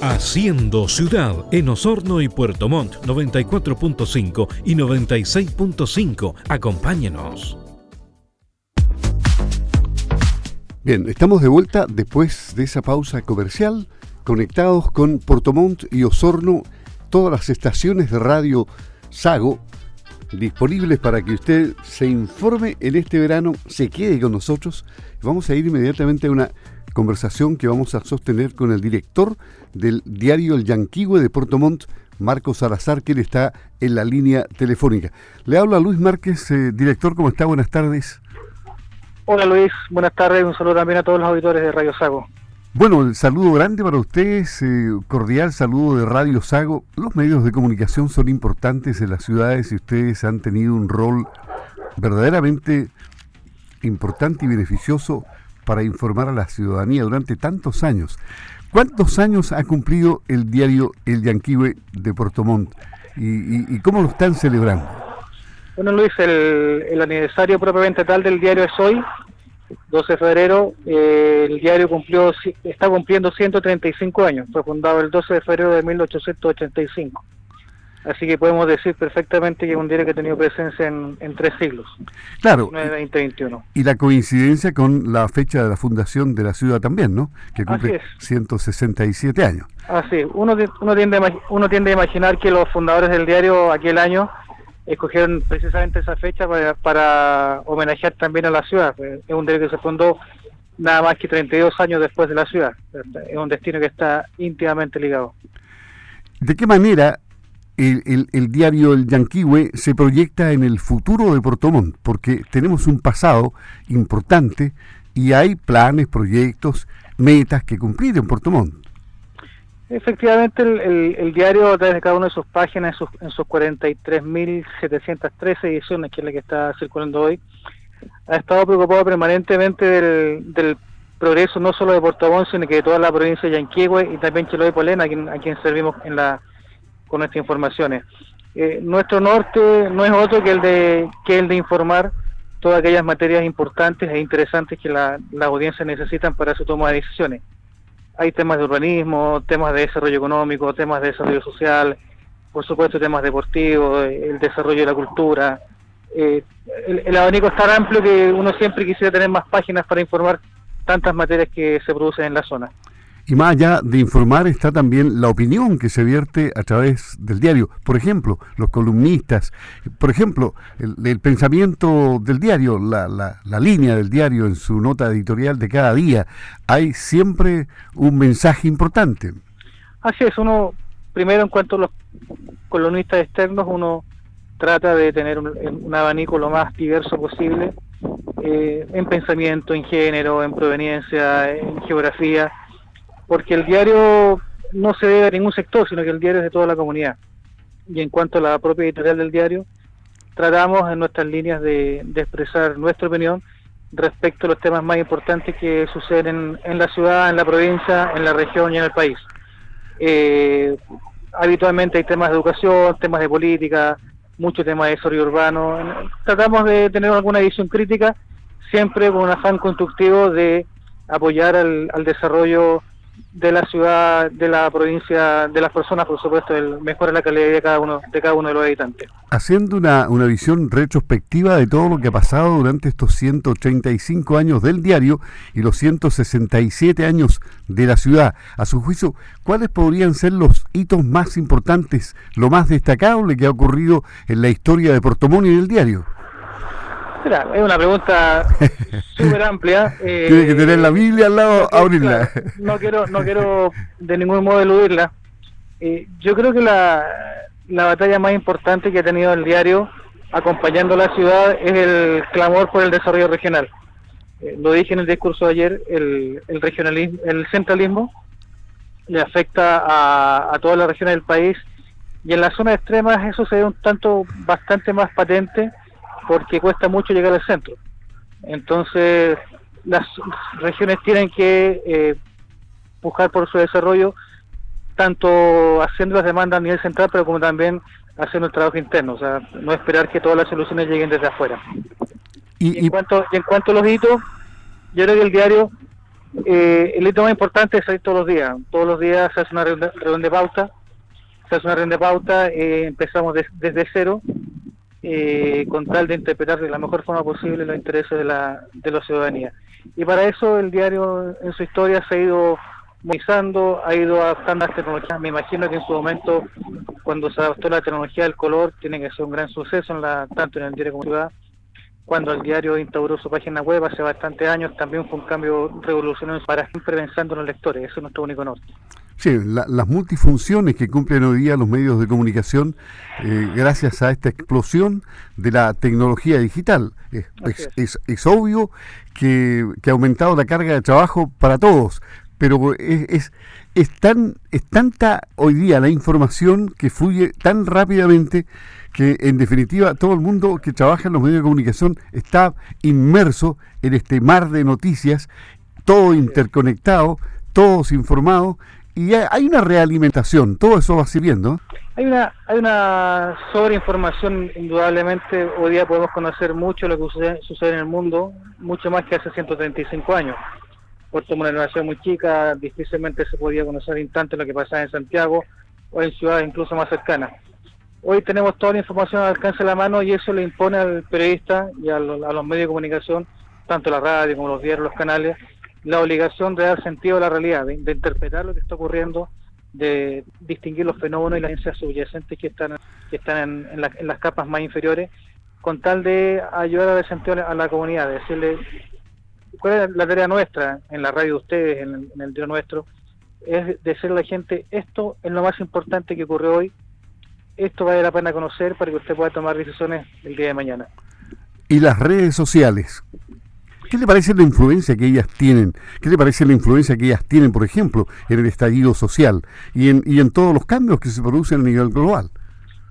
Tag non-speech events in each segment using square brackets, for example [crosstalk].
Haciendo ciudad en Osorno y Puerto Montt 94.5 y 96.5. Acompáñenos. Bien, estamos de vuelta después de esa pausa comercial, conectados con Puerto Montt y Osorno, todas las estaciones de radio Sago disponibles para que usted se informe en este verano, se quede con nosotros. Vamos a ir inmediatamente a una conversación que vamos a sostener con el director del diario El Yanquihue de Puerto Montt, Marcos Salazar, que él está en la línea telefónica. Le habla Luis Márquez, eh, director, ¿cómo está? Buenas tardes. Hola Luis, buenas tardes, un saludo también a todos los auditores de Radio Sago. Bueno, el saludo grande para ustedes, eh, cordial saludo de Radio Sago. Los medios de comunicación son importantes en las ciudades y ustedes han tenido un rol verdaderamente importante y beneficioso para informar a la ciudadanía durante tantos años. ¿Cuántos años ha cumplido el diario El Yanquihue de Puerto Montt y, cómo lo están celebrando? Bueno, Luis, el, aniversario propiamente tal del diario es hoy, 12 de febrero. Eh, el diario cumplió está cumpliendo 135 años. Fue fundado el 12 de febrero de 1885. Así que podemos decir perfectamente que es un diario que ha tenido presencia en, tres siglos. Claro. 2021. Y la coincidencia con la fecha de la fundación de la ciudad también, ¿no? Que cumple 167 años. Así uno, uno, tiende a, uno tiende a imaginar que los fundadores del diario aquel año escogieron precisamente esa fecha para, para homenajear también a la ciudad. Es un diario que se fundó nada más que 32 años después de la ciudad. Es un destino que está íntimamente ligado. ¿De qué manera el, diario El Yanquihue se proyecta en el futuro de Puerto Montt, porque tenemos un pasado importante y hay planes, proyectos, metas que cumplir en Puerto Montt. Efectivamente, el, diario, a través de cada una de sus páginas, en sus, en sus 43.713 ediciones, que es la que está circulando hoy, ha estado preocupado permanentemente del, progreso no solo de Puerto Montt, sino que de toda la provincia de Yanquihue y también Chiloé Polena, a a quien servimos en la con nuestras informaciones. Eh, nuestro norte no es otro que el de que el de informar todas aquellas materias importantes e interesantes que la, las audiencias necesitan para su toma de decisiones. Hay temas de urbanismo, temas de desarrollo económico, temas de desarrollo social, por supuesto temas deportivos, el desarrollo de la cultura. Eh, el, el, abanico es tan amplio que uno siempre quisiera tener más páginas para informar tantas materias que se producen en la zona. Y más allá de informar está también la opinión que se vierte a través del diario. Por ejemplo, los columnistas, por ejemplo, el, pensamiento del diario, la, la, línea del diario en su nota editorial de cada día. Hay siempre un mensaje importante. Así es, uno, primero en cuanto a los columnistas externos, uno trata de tener un, abanico lo más diverso posible eh, en pensamiento, en género, en proveniencia, en geografía porque el diario no se debe a ningún sector, sino que el diario es de toda la comunidad. Y en cuanto a la propia editorial del diario, tratamos en nuestras líneas de, expresar nuestra opinión respecto a los temas más importantes que suceden en, la ciudad, en la provincia, en la región y en el país. Eh, habitualmente hay temas de educación, temas de política, muchos temas de desarrollo urbano. Tratamos de tener alguna visión crítica, siempre con un afán constructivo de apoyar al desarrollo de la ciudad, de la provincia, de las personas, por supuesto, el mejora la calidad de cada uno, de cada uno de los habitantes. Haciendo una, una visión retrospectiva de todo lo que ha pasado durante estos 135 años del diario y los 167 años de la ciudad, a su juicio, ¿cuáles podrían ser los hitos más importantes, lo más destacable que ha ocurrido en la historia de Portomón y del diario? Es una pregunta [laughs] súper amplia. Eh, Tiene que tener la Biblia al lado, abrirla. no quiero, no quiero de ningún modo eludirla. Eh, yo creo que la, la batalla más importante que ha tenido el diario acompañando a la ciudad es el clamor por el desarrollo regional. Eh, lo dije en el discurso de ayer, el, el regionalismo, el centralismo le afecta a, a todas las regiones del país y en las zonas extremas eso se ve un tanto bastante más patente porque cuesta mucho llegar al centro. Entonces, las regiones tienen que eh, buscar por su desarrollo, tanto haciendo las demandas a nivel central, pero como también haciendo el trabajo interno, o sea, no esperar que todas las soluciones lleguen desde afuera. Y, en, cuanto, en cuanto a los hitos, yo creo que el diario Eh, el hito más importante es salir todos los días. Todos los días se hace una reunión de pauta. Se hace una reunión de pauta, eh, empezamos desde cero, eh, con tal de interpretar de la mejor forma posible los intereses de la, de la ciudadanía. Y para eso el diario en su historia se ha ido modernizando, ha ido adaptando las tecnologías. Me imagino que en su momento, cuando se adaptó la tecnología del color, tiene que ser un gran suceso en la, tanto en el diario como en la ciudad cuando el diario instauró su página web hace bastantes años, también fue un cambio revolucionario para siempre pensando en los lectores, eso es nuestro único norte. Sí, las multifunciones que cumplen hoy día los medios de comunicación eh, gracias a esta explosión de la tecnología digital. Es, es, obvio que, que, ha aumentado la carga de trabajo para todos, pero es, es, tan, es tanta hoy día la información que fluye tan rápidamente que en definitiva todo el mundo que trabaja en los medios de comunicación está inmerso en este mar de noticias, todo interconectado, todos informados, y hay una realimentación, todo eso va sirviendo. Hay una, hay una sobreinformación, indudablemente, hoy día podemos conocer mucho lo que sucede, sucede en el mundo, mucho más que hace 135 años. Puerto una nación muy chica, difícilmente se podía conocer lo que pasaba en Santiago o en ciudades incluso más cercanas. Hoy tenemos toda la información al alcance de la mano y eso le impone al periodista y a, los medios de comunicación, tanto la radio como los diarios, los canales, la obligación de dar sentido a la realidad, de, interpretar lo que está ocurriendo, de distinguir los fenómenos y las ciencias subyacentes que están, que están en, las capas más inferiores, con tal de ayudar a dar sentido a la comunidad, de decirle cuál es la tarea nuestra en la radio de ustedes, en, en el día nuestro, es decirle a la gente, esto es lo más importante que ocurre hoy, esto vale la pena conocer para que usted pueda tomar decisiones el día de mañana. ¿Y las redes sociales? ¿Qué le parece la influencia que ellas tienen? ¿Qué le parece la influencia que ellas tienen, por ejemplo, en el estallido social y en, y en todos los cambios que se producen a nivel global?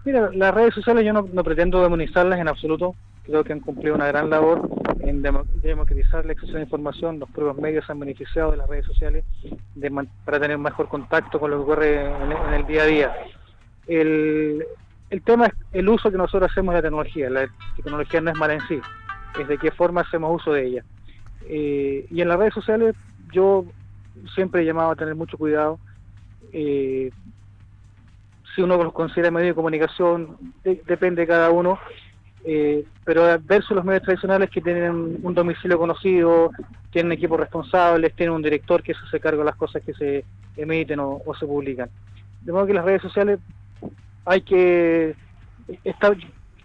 Mira, las redes sociales yo no, pretendo demonizarlas en absoluto. Creo que han cumplido una gran labor en democratizar la acceso a la información. Los propios medios se han beneficiado de las redes sociales para tener mejor contacto con lo que ocurre en el día a día. El, el tema es el uso que nosotros hacemos de la tecnología. La tecnología no es mala en sí, es de qué forma hacemos uso de ella. Eh, y en las redes sociales yo siempre he llamado a tener mucho cuidado. Eh, si uno los considera medios de comunicación, depende de cada uno, eh, pero versus los medios tradicionales que tienen un domicilio conocido, tienen equipos responsables, tienen un director que se hace cargo de las cosas que se emiten o se publican. De modo que las redes sociales hay que estar,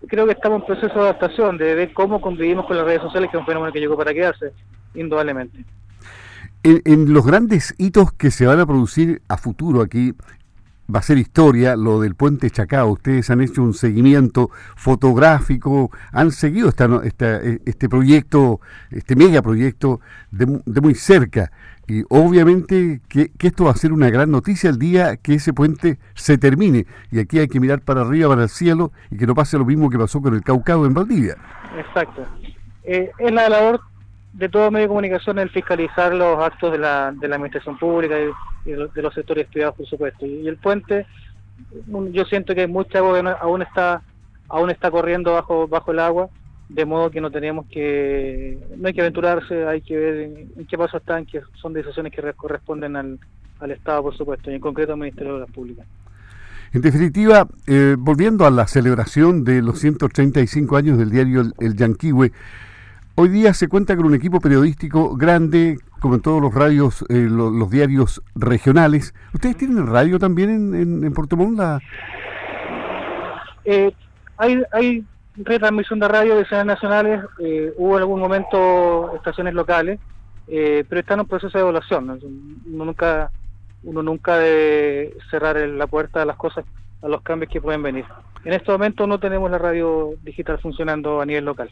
creo que estamos en proceso de adaptación, de ver cómo convivimos con las redes sociales, que es un fenómeno que llegó para quedarse, indudablemente. En, los grandes hitos que se van a producir a futuro aquí, va a ser historia lo del puente Chacao. Ustedes han hecho un seguimiento fotográfico, han seguido esta, este proyecto, este megaproyecto de, de muy cerca. Y obviamente que, esto va a ser una gran noticia el día que ese puente se termine. Y aquí hay que mirar para arriba, para el cielo, y que no pase lo mismo que pasó con el Caucao en Valdivia. Exacto. Eh, es la labor de todo medio de comunicación el fiscalizar los actos de la, de la administración pública y, de los sectores estudiados, por supuesto. Y, el puente, yo siento que mucha agua aún está aún está corriendo bajo bajo el agua de modo que no tenemos que, no hay que aventurarse, hay que ver en, qué paso están, que son decisiones que corresponden al, al Estado, por supuesto, y en concreto al Ministerio de Obras Públicas. En definitiva, eh, volviendo a la celebración de los 135 años del diario El, Yanquihue, hoy día se cuenta con un equipo periodístico grande, como en todos los radios, eh, los, diarios regionales. ¿Ustedes tienen radio también en, en, Puerto Montt? Eh, hay, hay retransmisión de radio de señales nacionales, eh, hubo en algún momento estaciones locales, eh, pero están en un proceso de evaluación. Uno nunca, uno nunca debe cerrar la puerta a las cosas, a los cambios que pueden venir. En este momento no tenemos la radio digital funcionando a nivel local.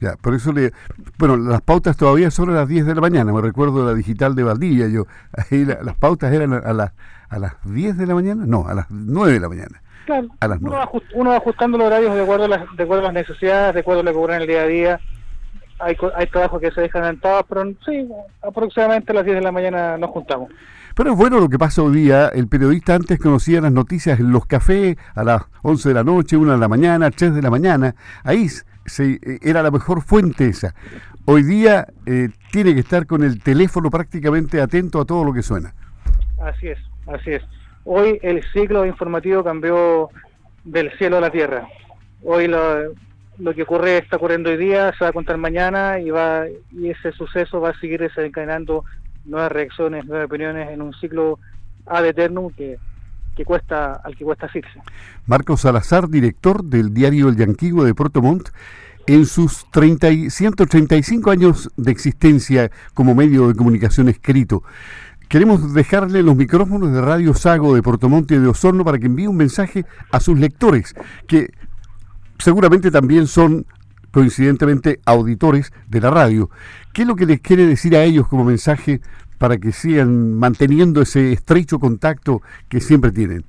Ya, por eso le. Bueno, las pautas todavía son a las 10 de la mañana. Me recuerdo la digital de Valdivia. Yo, ahí las pautas eran a, las a las 10 de la mañana. No, a las 9 de la mañana. Claro, uno, va ajustando los horarios de acuerdo, a las, de acuerdo a las necesidades, de acuerdo a lo que ocurre en el día a día. Hay, hay trabajos que se dejan adelantados, pero sí, aproximadamente a las 10 de la mañana nos juntamos. Pero es bueno lo que pasa hoy día. El periodista antes conocía las noticias en los cafés a las 11 de la noche, 1 de la mañana, 3 de la mañana. Ahí se, era la mejor fuente esa. Hoy día eh, tiene que estar con el teléfono prácticamente atento a todo lo que suena. Así es, así es. Hoy el ciclo informativo cambió del cielo a la tierra. Hoy lo, lo que ocurre está ocurriendo hoy día, se va a contar mañana y va y ese suceso va a seguir desencadenando nuevas reacciones, nuevas opiniones en un ciclo ad eternum que, que cuesta al que cuesta asirse. Marcos Salazar, director del diario El Yanquigo de Puerto Montt, en sus 30 y 135 años de existencia como medio de comunicación escrito. Queremos dejarle los micrófonos de Radio Sago de Portomonte de Osorno para que envíe un mensaje a sus lectores, que seguramente también son coincidentemente auditores de la radio. ¿Qué es lo que les quiere decir a ellos como mensaje para que sigan manteniendo ese estrecho contacto que siempre tienen?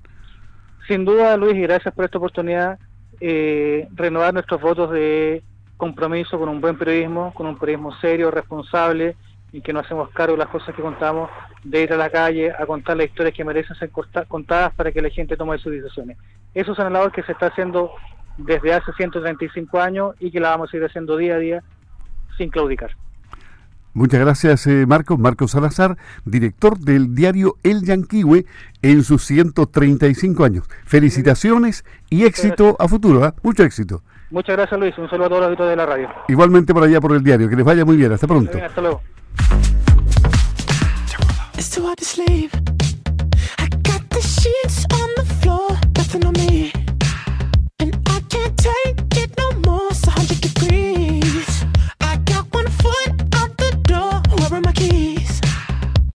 Sin duda, Luis, y gracias por esta oportunidad, eh, renovar nuestros votos de compromiso con un buen periodismo, con un periodismo serio, responsable, y que no hacemos cargo de las cosas que contamos, de ir a la calle a contar las historias que merecen ser contadas para que la gente tome sus decisiones. Eso es una labor que se está haciendo desde hace 135 años y que la vamos a ir haciendo día a día sin claudicar. Muchas gracias, eh, Marcos. Marcos Salazar, director del diario El Yanquihue en sus 135 años. Felicitaciones y éxito a futuro. ¿eh? Mucho éxito. Muchas gracias, Luis. Un saludo a todos los de la radio. Igualmente por allá por el diario. Que les vaya muy bien. Hasta pronto. hasta luego. sleep.